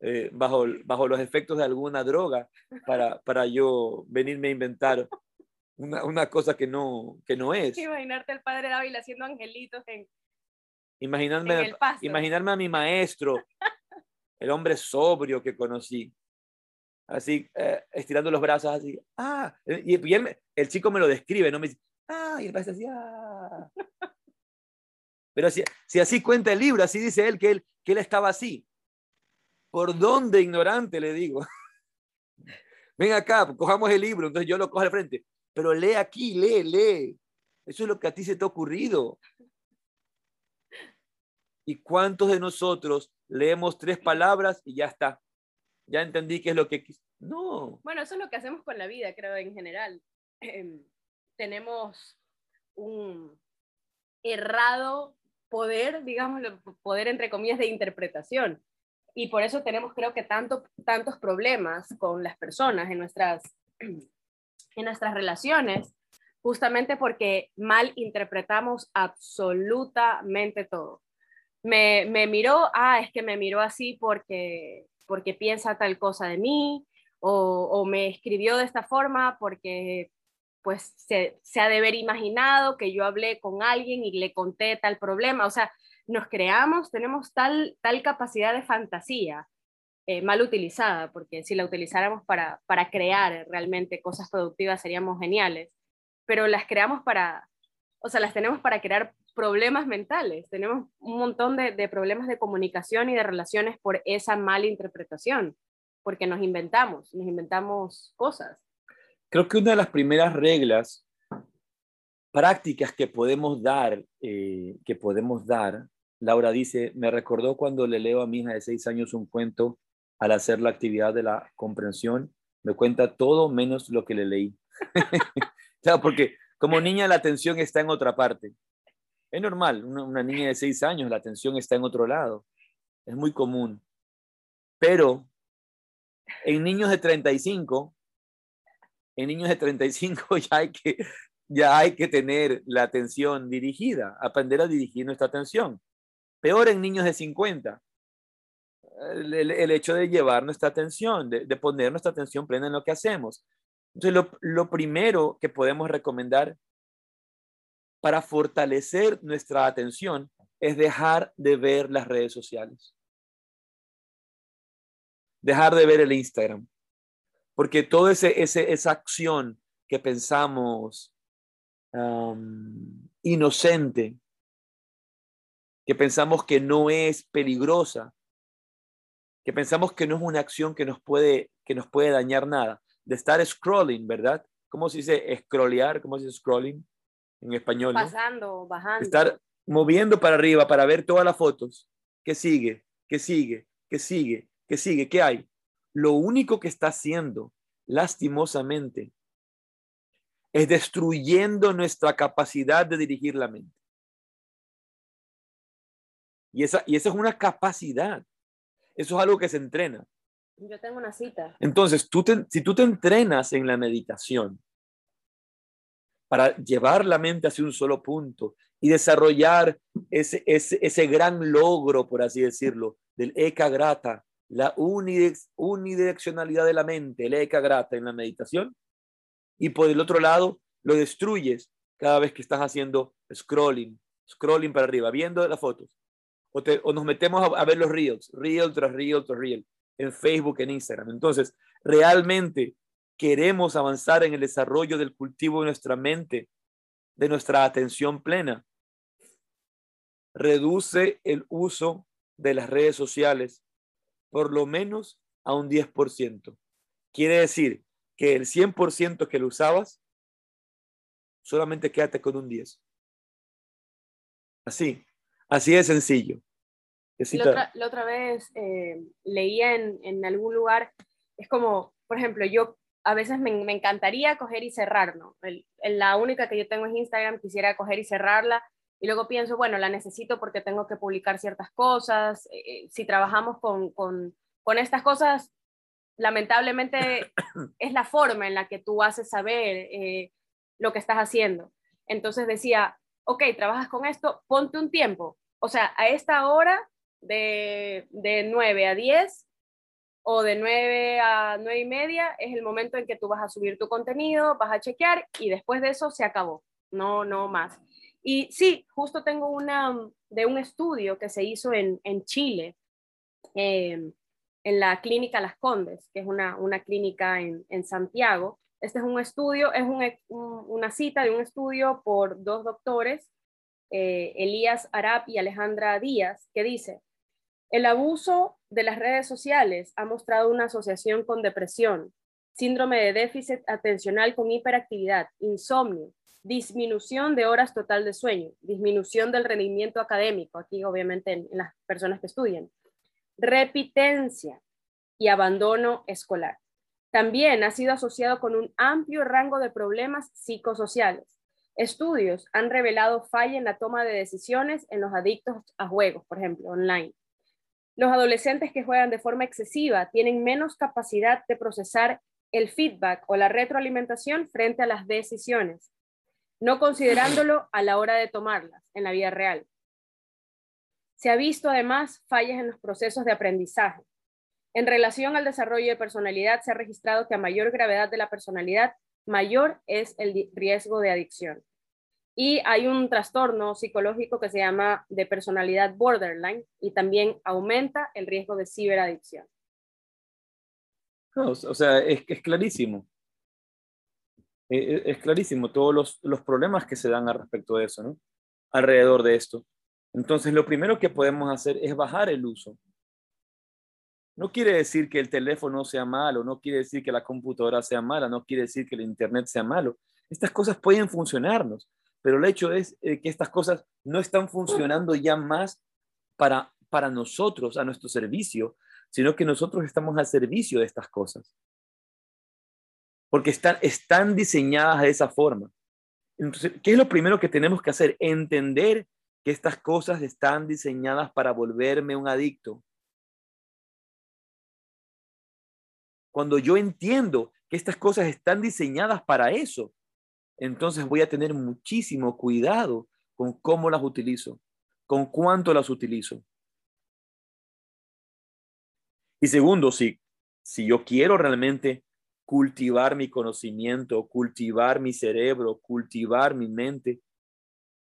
eh, bajo, bajo los efectos de alguna droga para, para yo venirme a inventar una, una cosa que no, que no es. Imaginarte al padre Dávila haciendo angelitos en, imaginarme, imaginarme a mi maestro, el hombre sobrio que conocí, así, eh, estirando los brazos así. Ah, y, el chico me lo describe, no me dice, Ah, y el padre decía, ah". Pero si, si, así cuenta el libro, así dice él que, él que él estaba así. ¿Por dónde ignorante le digo? Ven acá, cojamos el libro, entonces yo lo cojo al frente. Pero lee aquí, lee, lee. Eso es lo que a ti se te ha ocurrido. ¿Y cuántos de nosotros leemos tres palabras y ya está? Ya entendí qué es lo que... No. Bueno, eso es lo que hacemos con la vida, creo, en general. Em, tenemos un errado poder, digamos, poder entre comillas de interpretación. Y por eso tenemos, creo que, tanto, tantos problemas con las personas en nuestras, en nuestras relaciones, justamente porque mal interpretamos absolutamente todo. Me, me miró, ah, es que me miró así porque, porque piensa tal cosa de mí, o, o me escribió de esta forma porque pues se, ha de haber imaginado que yo hablé con alguien y le conté tal problema. O sea, nos creamos, tenemos tal, tal capacidad de fantasía eh, mal utilizada, porque si la utilizáramos para, para crear realmente cosas productivas seríamos geniales, pero las creamos para, o sea, las tenemos para crear problemas mentales, tenemos un montón de, de problemas de comunicación y de relaciones por esa mala interpretación, porque nos inventamos, nos inventamos cosas. Creo que una de las primeras reglas prácticas que podemos dar, eh, que podemos dar, Laura dice, me recordó cuando le leo a mi hija de seis años un cuento al hacer la actividad de la comprensión, me cuenta todo menos lo que le leí. porque como niña la atención está en otra parte. Es normal, una, una niña de seis años la atención está en otro lado. Es muy común. Pero en niños de 35, en niños de 35 ya hay que ya hay que tener la atención dirigida, aprender a dirigir nuestra atención. Peor en niños de 50. El, hecho de llevar nuestra atención, de, poner nuestra atención plena en lo que hacemos. Entonces, lo, primero que podemos recomendar para fortalecer nuestra atención es dejar de ver las redes sociales. Dejar de ver el Instagram. Porque toda ese, esa acción que pensamos inocente, que pensamos que no es peligrosa, que pensamos que no es una acción que nos puede, que nos puede dañar nada, de estar scrolling, ¿verdad? ¿Cómo se dice scrollear? ¿Cómo se dice scrolling en español? Pasando, bajando. Estar moviendo para arriba para ver todas las fotos. ¿Qué sigue? ¿Qué sigue? ¿Qué sigue? ¿Qué sigue? ¿Qué hay? Lo único que está haciendo, lastimosamente, es destruyendo nuestra capacidad de dirigir la mente. Y esa, y esa es una capacidad. Eso es algo que se entrena. Yo tengo una cita. Entonces, tú si tú te entrenas en la meditación para llevar la mente hacia un solo punto y desarrollar ese, ese, ese gran logro, por así decirlo, del eka grata, la unidireccionalidad de la mente, el eka grata en la meditación, y por el otro lado lo destruyes cada vez que estás haciendo scrolling, scrolling para arriba, viendo las fotos. O, nos metemos a, ver los reels, reel tras reel tras reel, en Facebook, en Instagram. Entonces, realmente queremos avanzar en el desarrollo del cultivo de nuestra mente, de nuestra atención plena. Reduce el uso de las redes sociales por lo menos a un 10%. Quiere decir que el 100% que lo usabas, solamente quédate con un 10. Así, así de sencillo. La otra, vez eh, leía en, algún lugar, es como, por ejemplo, yo a veces me, encantaría coger y cerrar, ¿no? la única que yo tengo es Instagram, quisiera coger y cerrarla, y luego pienso, bueno, la necesito porque tengo que publicar ciertas cosas, eh, eh, si trabajamos con, con, con estas cosas, lamentablemente es la forma en la que tú haces saber eh, lo que estás haciendo. Entonces decía, ok, trabajas con esto, ponte un tiempo. O sea, a esta hora de, de 9 a 10 o de 9 a 9 y media es el momento en que tú vas a subir tu contenido, vas a chequear y después de eso se acabó. No, no más. Y sí, justo tengo una de un estudio que se hizo en, en Chile. Eh, en la clínica Las Condes, que es una, una clínica en, en, Santiago. Este es un estudio, es un, una cita de un estudio por dos doctores, eh, Elías Arab y Alejandra Díaz, que dice, el abuso de las redes sociales ha mostrado una asociación con depresión, síndrome de déficit atencional con hiperactividad, insomnio, disminución de horas total de sueño, disminución del rendimiento académico, aquí obviamente en las personas que estudian, repitencia y abandono escolar. También ha sido asociado con un amplio rango de problemas psicosociales. Estudios han revelado falla en la toma de decisiones en los adictos a juegos, por ejemplo, online. Los adolescentes que juegan de forma excesiva tienen menos capacidad de procesar el feedback o la retroalimentación frente a las decisiones, no considerándolo a la hora de tomarlas en la vida real. Se ha visto además fallas en los procesos de aprendizaje. En relación al desarrollo de personalidad, se ha registrado que a mayor gravedad de la personalidad, mayor es el riesgo de adicción. Y hay un trastorno psicológico que se llama de personalidad borderline y también aumenta el riesgo de ciberadicción. No, o sea, es, es clarísimo. E, e, es, clarísimo todos los, los, problemas que se dan al respecto de eso, ¿no? Alrededor de esto. Entonces, lo primero que podemos hacer es bajar el uso. No quiere decir que el teléfono sea malo, no quiere decir que la computadora sea mala, no quiere decir que el Internet sea malo. Estas cosas pueden funcionarnos, pero el hecho es eh, que estas cosas no están funcionando ya más para, para nosotros, a nuestro servicio, sino que nosotros estamos al servicio de estas cosas. Porque están, están diseñadas de esa forma. Entonces, ¿qué es lo primero que tenemos que hacer? Entender que estas cosas están diseñadas para volverme un adicto. Cuando yo entiendo que estas cosas están diseñadas para eso, entonces voy a tener muchísimo cuidado con cómo las utilizo, con cuánto las utilizo. Y segundo, si, si yo quiero realmente cultivar mi conocimiento, cultivar mi cerebro, cultivar mi mente,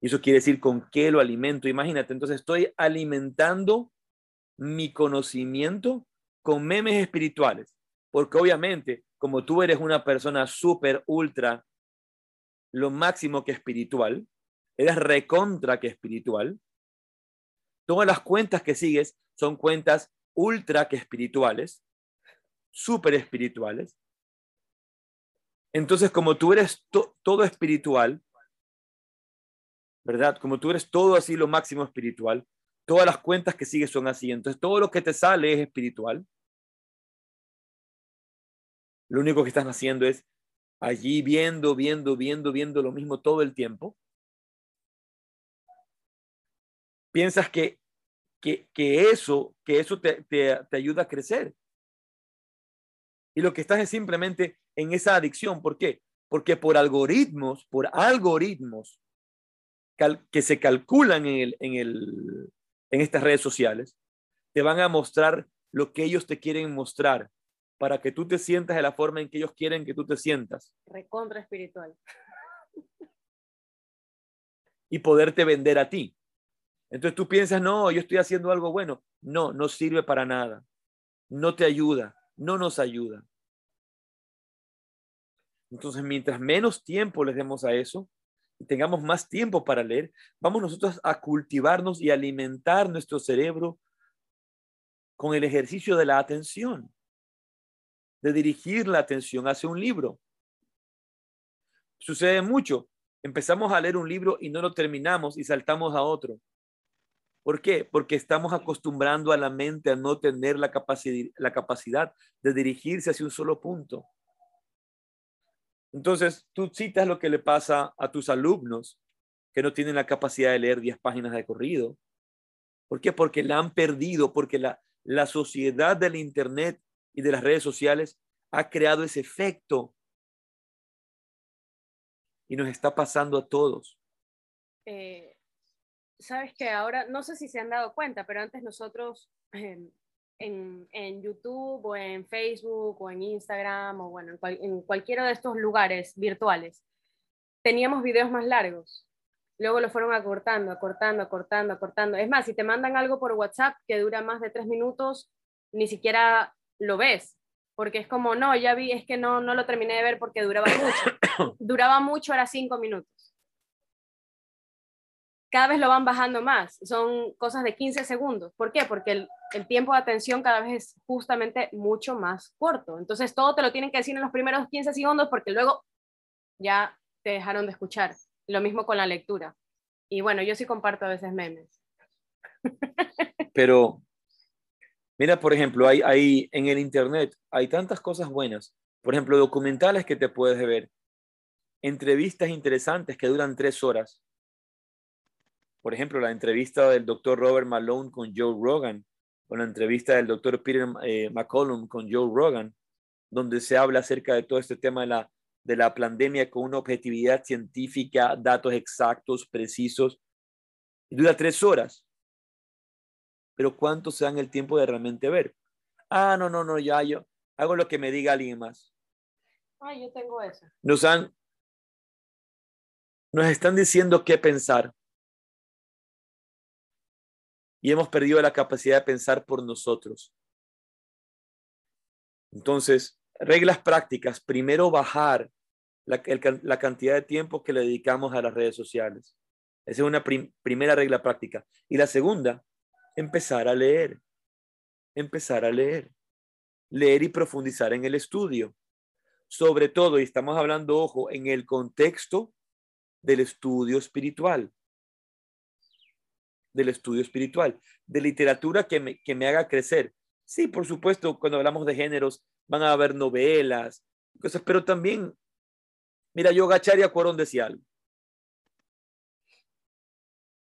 eso quiere decir con qué lo alimento. Imagínate, entonces estoy alimentando mi conocimiento con memes espirituales, porque obviamente, como tú eres una persona súper, ultra, lo máximo que espiritual, eres recontra que espiritual, todas las cuentas que sigues son cuentas ultra que espirituales, súper espirituales. Entonces, como tú eres todo espiritual, ¿verdad? Como tú eres todo así lo máximo espiritual, todas las cuentas que sigues son así. Entonces, todo lo que te sale es espiritual. Lo único que estás haciendo es allí viendo, viendo, viendo, viendo lo mismo todo el tiempo. Piensas que que, eso, que eso te, te, ayuda a crecer. Y lo que estás es simplemente en esa adicción. ¿Por qué? Porque por algoritmos, por algoritmos que se calculan en, el, en, el, en estas redes sociales, te van a mostrar lo que ellos te quieren mostrar para que tú te sientas de la forma en que ellos quieren que tú te sientas. Recontra espiritual. Y poderte vender a ti. Entonces tú piensas, no, yo estoy haciendo algo bueno. No, no sirve para nada. No te ayuda, no nos ayuda. Entonces, mientras menos tiempo les demos a eso y tengamos más tiempo para leer, vamos nosotros a cultivarnos y alimentar nuestro cerebro con el ejercicio de la atención, de dirigir la atención hacia un libro. Sucede mucho. Empezamos a leer un libro y no lo terminamos y saltamos a otro. ¿Por qué? Porque estamos acostumbrando a la mente a no tener la capacidad, la capacidad de dirigirse hacia un solo punto. Entonces, tú citas lo que le pasa a tus alumnos que no tienen la capacidad de leer 10 páginas de corrido. ¿Por qué? Porque la han perdido, porque la, la sociedad del Internet y de las redes sociales ha creado ese efecto y nos está pasando a todos. Eh, sabes que ahora, no sé si se han dado cuenta, pero antes nosotros em, en, en, YouTube o en Facebook o en Instagram o bueno, en, cualquiera de estos lugares virtuales, teníamos videos más largos. Luego lo fueron acortando, acortando, acortando, acortando. Es más, si te mandan algo por WhatsApp que dura más de tres minutos, ni siquiera lo ves, porque es como, no, ya vi, es que no, no lo terminé de ver porque duraba mucho. duraba mucho, era cinco minutos cada vez lo van bajando más. Son cosas de 15 segundos. ¿Por qué? Porque el, tiempo de atención cada vez es justamente mucho más corto. Entonces todo te lo tienen que decir en los primeros 15 segundos porque luego ya te dejaron de escuchar. Lo mismo con la lectura. Y bueno, yo sí comparto a veces memes. Pero, mira, por ejemplo, hay, hay en el Internet hay tantas cosas buenas. Por ejemplo, documentales que te puedes ver, entrevistas interesantes que duran tres horas por ejemplo, la entrevista del doctor Robert Malone con Joe Rogan, o la entrevista del doctor Peter eh, McCollum con Joe Rogan, donde se habla acerca de todo este tema de la, de la pandemia con una objetividad científica, datos exactos, precisos. Y dura tres horas. Pero ¿cuánto se dan el tiempo de realmente ver? Ah, no, no, no, ya yo hago lo que me diga alguien más. Ah, yo tengo eso. Nos han, nos están diciendo qué pensar y hemos perdido la capacidad de pensar por nosotros. Entonces, reglas prácticas. Primero, bajar la, la, cantidad de tiempo que le dedicamos a las redes sociales. Esa es una primera regla práctica. Y la segunda, empezar a leer. Empezar a leer. Leer y profundizar en el estudio. Sobre todo, y estamos hablando, ojo, en el contexto del estudio espiritual. Del estudio espiritual. De literatura que me, que me haga crecer. Sí, por supuesto, cuando hablamos de géneros, van a haber novelas, cosas, pero también Mira, yo Gachari Cuarón decía algo.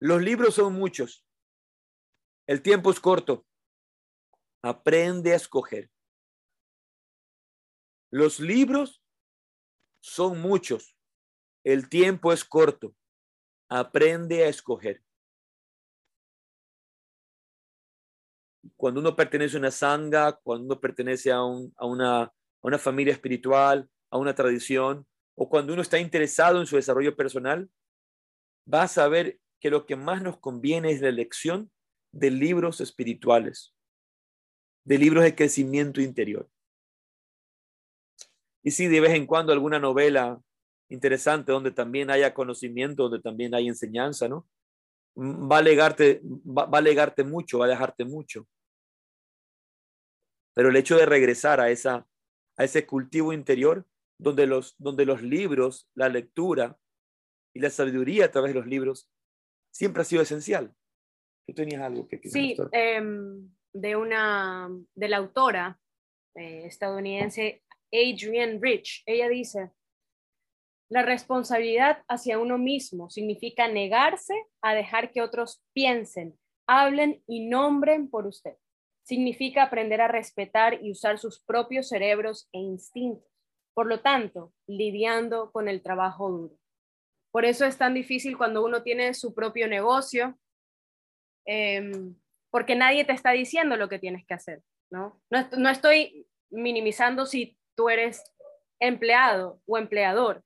Los libros son muchos. El tiempo es corto. Aprende a escoger. Los libros son muchos. El tiempo es corto. Aprende a escoger. Cuando uno pertenece a una sanga, cuando uno pertenece a, una, a una familia espiritual, a una tradición, o cuando uno está interesado en su desarrollo personal, va a saber que lo que más nos conviene es la elección de libros espirituales, de libros de crecimiento interior. Y sí, de vez en cuando alguna novela interesante donde también haya conocimiento, donde también hay enseñanza, ¿no? Va a legarte, va, a legarte mucho, va a dejarte mucho. Pero el hecho de regresar a, esa, a ese cultivo interior donde los, donde los libros, la lectura y la sabiduría a través de los libros siempre ha sido esencial. ¿Tú tenías algo que Sí, em, de una, de la autora eh, estadounidense Adrienne Rich. Ella dice, la responsabilidad hacia uno mismo significa negarse a dejar que otros piensen, hablen y nombren por usted. Significa aprender a respetar y usar sus propios cerebros e instintos. Por lo tanto, lidiando con el trabajo duro. Por eso es tan difícil cuando uno tiene su propio negocio, em, porque nadie te está diciendo lo que tienes que hacer, ¿no? ¿no? estoy minimizando si tú eres empleado o empleador,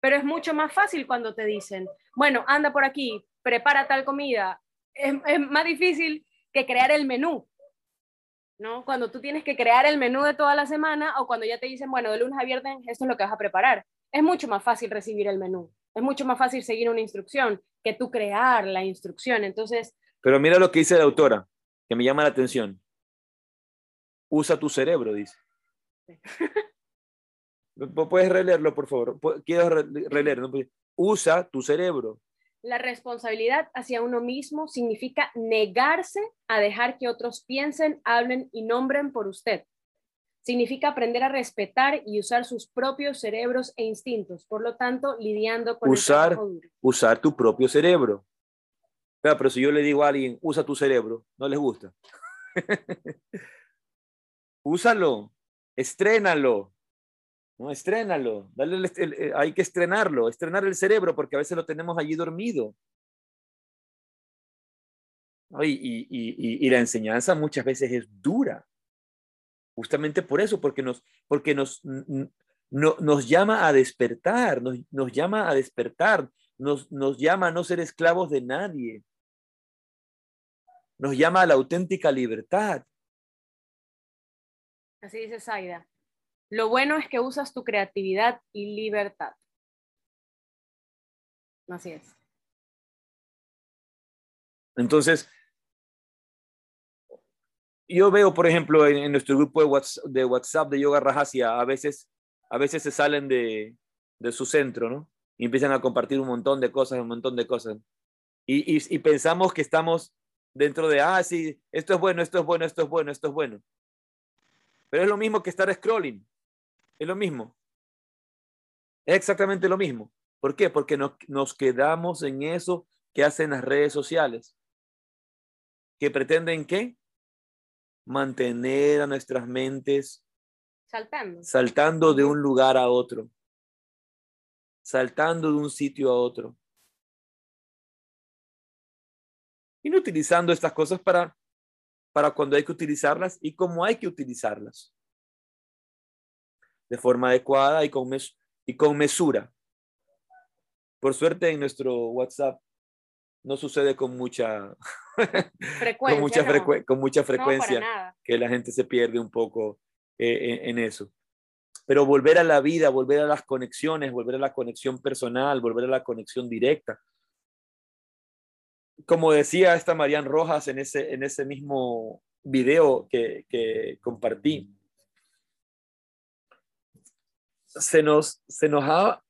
pero es mucho más fácil cuando te dicen, bueno, anda por aquí, prepara tal comida. es más difícil que crear el menú, ¿no? Cuando tú tienes que crear el menú de toda la semana o cuando ya te dicen, bueno, de lunes a viernes esto es lo que vas a preparar. Es mucho más fácil recibir el menú. Es mucho más fácil seguir una instrucción que tú crear la instrucción. Entonces... Pero mira lo que dice la autora, que me llama la atención. Usa tu cerebro, dice. ¿Puedes releerlo, por favor? Quiero releerlo. Usa tu cerebro. La responsabilidad hacia uno mismo significa negarse a dejar que otros piensen, hablen y nombren por usted. Significa aprender a respetar y usar sus propios cerebros e instintos, por lo tanto, lidiando con usar, el duro. Usar tu propio cerebro. Pero si yo le digo a alguien, usa tu cerebro, no les gusta. Úsalo, estrénalo, no, estrénalo, dale eh, hay que estrenarlo, estrenar el cerebro porque a veces lo tenemos allí dormido. Y, la enseñanza muchas veces es dura, justamente por eso, porque nos, porque nos, nos llama a despertar, nos, nos llama a despertar, nos, nos llama a no ser esclavos de nadie, nos llama a la auténtica libertad. Así dice Zaida. Lo bueno es que usas tu creatividad y libertad. Así es. Entonces, yo veo, por ejemplo, en, nuestro grupo de WhatsApp, de WhatsApp de Yoga Rajasia, a veces, a veces se salen de, su centro, ¿no? Y empiezan a compartir un montón de cosas, un montón de cosas. Y, y pensamos que estamos dentro de, ah, sí, esto es bueno, esto es bueno, esto es bueno, esto es bueno. Pero es lo mismo que estar scrolling. Es lo mismo. Es exactamente lo mismo. ¿Por qué? Porque nos, quedamos en eso que hacen las redes sociales. Que pretenden qué? Mantener a nuestras mentes saltando. Saltando de un lugar a otro. Saltando de un sitio a otro. Y no utilizando estas cosas para, para cuando hay que utilizarlas y cómo hay que utilizarlas de forma adecuada y con, y con mesura. Por suerte en nuestro WhatsApp no sucede con mucha frecuencia, con mucha, con mucha frecuencia que la gente se pierde un poco eh, en, eso. pero volver a la vida, volver a las conexiones, volver a la conexión personal, volver a la conexión directa. Como decía esta Marian Rojas en ese, en ese mismo video que, que compartí, se nos, se nos ha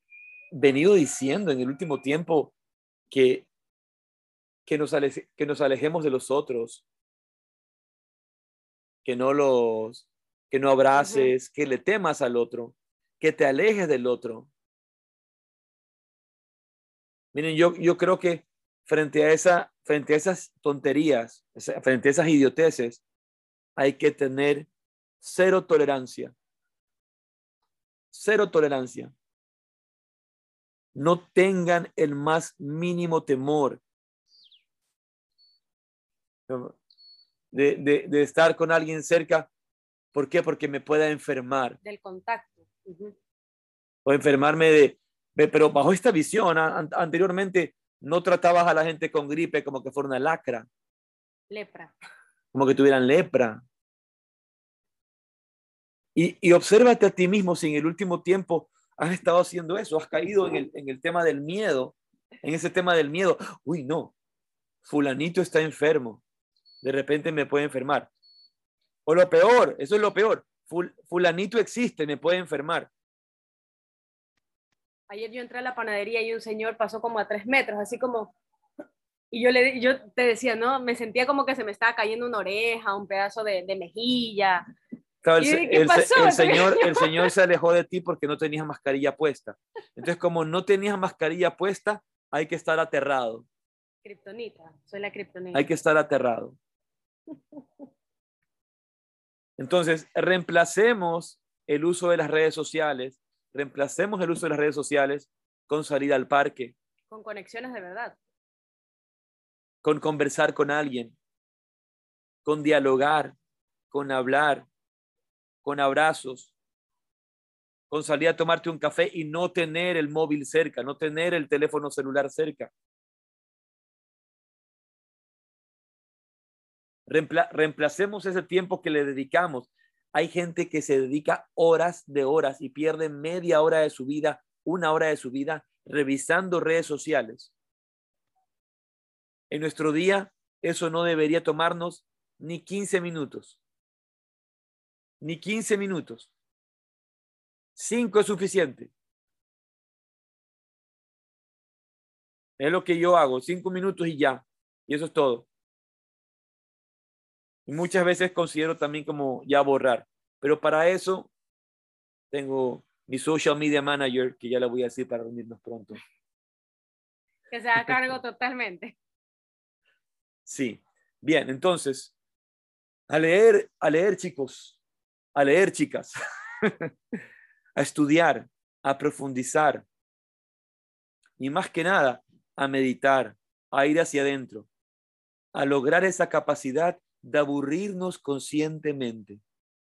venido diciendo en el último tiempo que, que, nos, que nos alejemos de los otros, que no los, que no abraces, que le temas al otro, que te alejes del otro. Miren, yo, yo creo que frente a, esa, frente a esas tonterías, frente a esas idioteces, hay que tener cero tolerancia. Cero tolerancia. No tengan el más mínimo temor de, de estar con alguien cerca ¿Por qué? Porque me pueda enfermar. Del contacto. O enfermarme de, pero bajo esta visión, anteriormente no tratabas a la gente con gripe como que fuera una lacra. Lepra. Como que tuvieran lepra. Y, y obsérvate a ti mismo si en el último tiempo has estado haciendo eso, has caído en el, en el tema del miedo, en ese tema del miedo. Uy, no, fulanito está enfermo, de repente me puede enfermar. O lo peor, eso es lo peor. fulanito existe, me puede enfermar. Ayer yo entré a la panadería y un señor pasó como a tres metros, así como... Y yo, le, yo te decía, ¿no? Me sentía como que se me estaba cayendo una oreja, un pedazo de, mejilla. el, señor, el señor se alejó de ti porque no tenías mascarilla puesta. Entonces, como no tenías mascarilla puesta, hay que estar aterrado. Kryptonita, soy la kriptonita. Hay que estar aterrado. Entonces, reemplacemos el uso de las redes sociales, reemplacemos el uso de las redes sociales con salir al parque. Con conexiones de verdad. Con conversar con alguien, con dialogar, con hablar, con abrazos, con salir a tomarte un café y no tener el móvil cerca, no tener el teléfono celular cerca. reemplacemos ese tiempo que le dedicamos. Hay gente que se dedica horas de horas y pierde media hora de su vida, una hora de su vida revisando redes sociales. En nuestro día, eso no debería tomarnos ni 15 minutos. Ni 15 minutos. Cinco es suficiente. Es lo que yo hago, cinco minutos y ya. Y eso es todo. Y muchas veces considero también como ya borrar. Pero para eso tengo mi social media manager, que ya le voy a decir para reunirnos pronto. Que se haga cargo totalmente. Sí. Bien, entonces, a leer, a leer chicos, a leer chicas, a estudiar, a profundizar y más que nada a meditar, a ir hacia adentro, a lograr esa capacidad de aburrirnos conscientemente,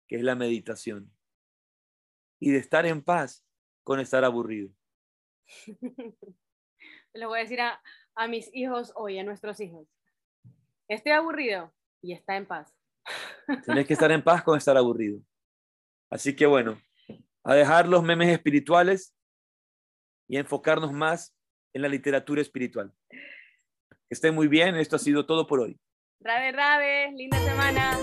que es la meditación, y de estar en paz con estar aburrido. Le voy a decir a, a mis hijos hoy, a nuestros hijos, estoy aburrido y está en paz. Tienes que estar en paz con estar aburrido. Así que bueno, a dejar los memes espirituales y a enfocarnos más en la literatura espiritual. Que estén muy bien, esto ha sido todo por hoy. Rabe, rabe, linda semana.